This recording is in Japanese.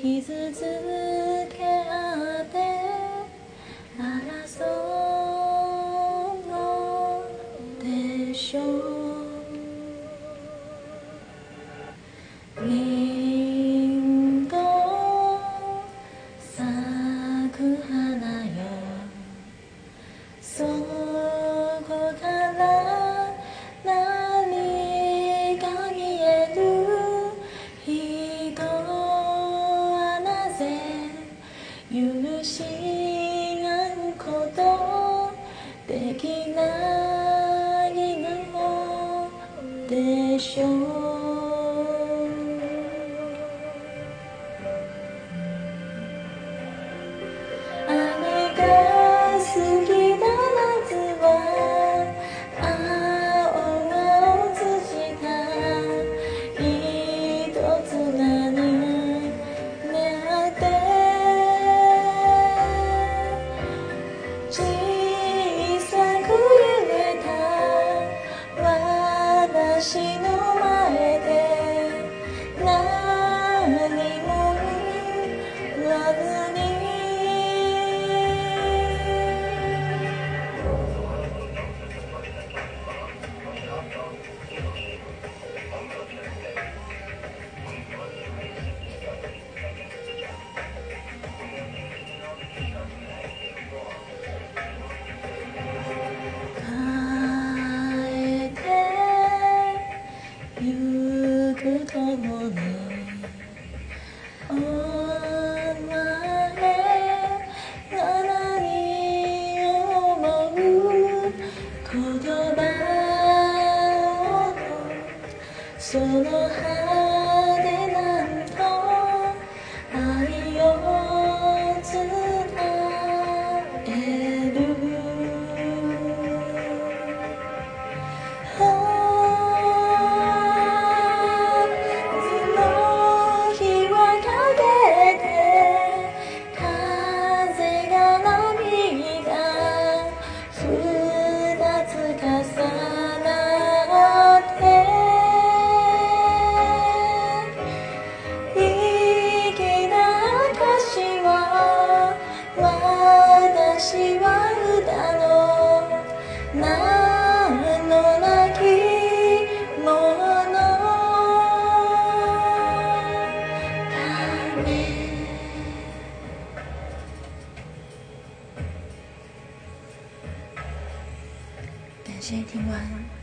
一次次できないのでしょう私のその花感谢听完。